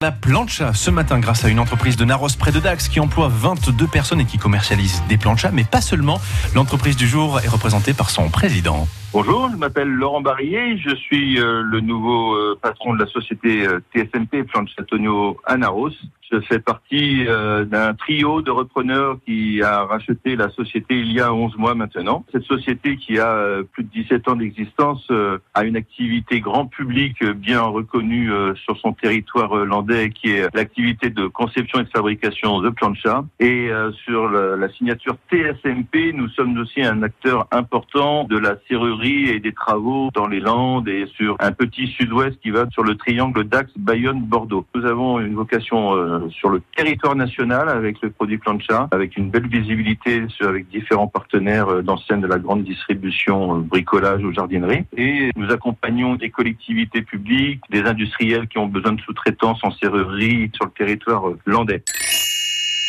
La plancha ce matin grâce à une entreprise de Naros près de Dax qui emploie 22 personnes et qui commercialise des planchas, mais pas seulement. L'entreprise du jour est représentée par son président. Bonjour, je m'appelle Laurent Barillet, je suis euh, le nouveau euh, patron de la société euh, TSMP Planche Antonio à Naros. Je fais partie euh, d'un trio de repreneurs qui a racheté la société il y a 11 mois maintenant. Cette société qui a euh, plus de 17 ans d'existence euh, a une activité grand public bien reconnue sur son territoire landais qui est l'activité de conception et de fabrication de plancha. Et sur la signature TSMP, nous sommes aussi un acteur important de la serrurerie et des travaux dans les Landes et sur un petit sud-ouest qui va sur le triangle Dax, Bayonne, Bordeaux. Nous avons une vocation sur le territoire national avec le produit plancha, avec une belle visibilité avec différents partenaires euh, de la grande distribution, euh, bricolage ou jardinerie. Et nous accompagnons des collectivités publiques, des industriels qui ont besoin de sous-traitance en serrurerie sur le territoire euh, landais.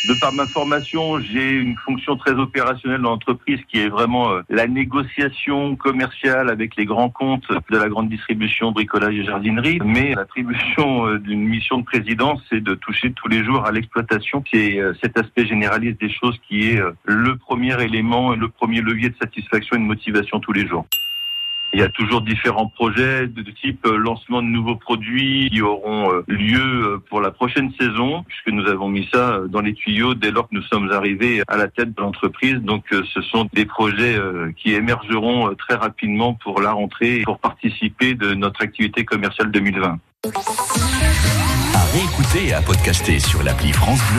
De par ma formation, j'ai une fonction très opérationnelle dans l'entreprise qui est vraiment euh, la négociation commerciale avec les grands comptes de la grande distribution, bricolage et jardinerie. Mais l'attribution euh, d'une mission de présidence, c'est de toucher tous les jours à l'exploitation, qui est euh, cet aspect généraliste des choses qui est le premier élément, le premier levier de satisfaction et de motivation tous les jours. Il y a toujours différents projets de type euh, lancement de nouveaux produits qui auront euh, lieu euh, pour la prochaine saison, puisque nous avons mis ça dans les tuyaux dès lors que nous sommes arrivés à la tête de l'entreprise. Donc ce sont des projets qui émergeront très rapidement pour la rentrée, pour participer de notre activité commerciale 2020. À réécouter et à podcaster sur l'appli France Bleu.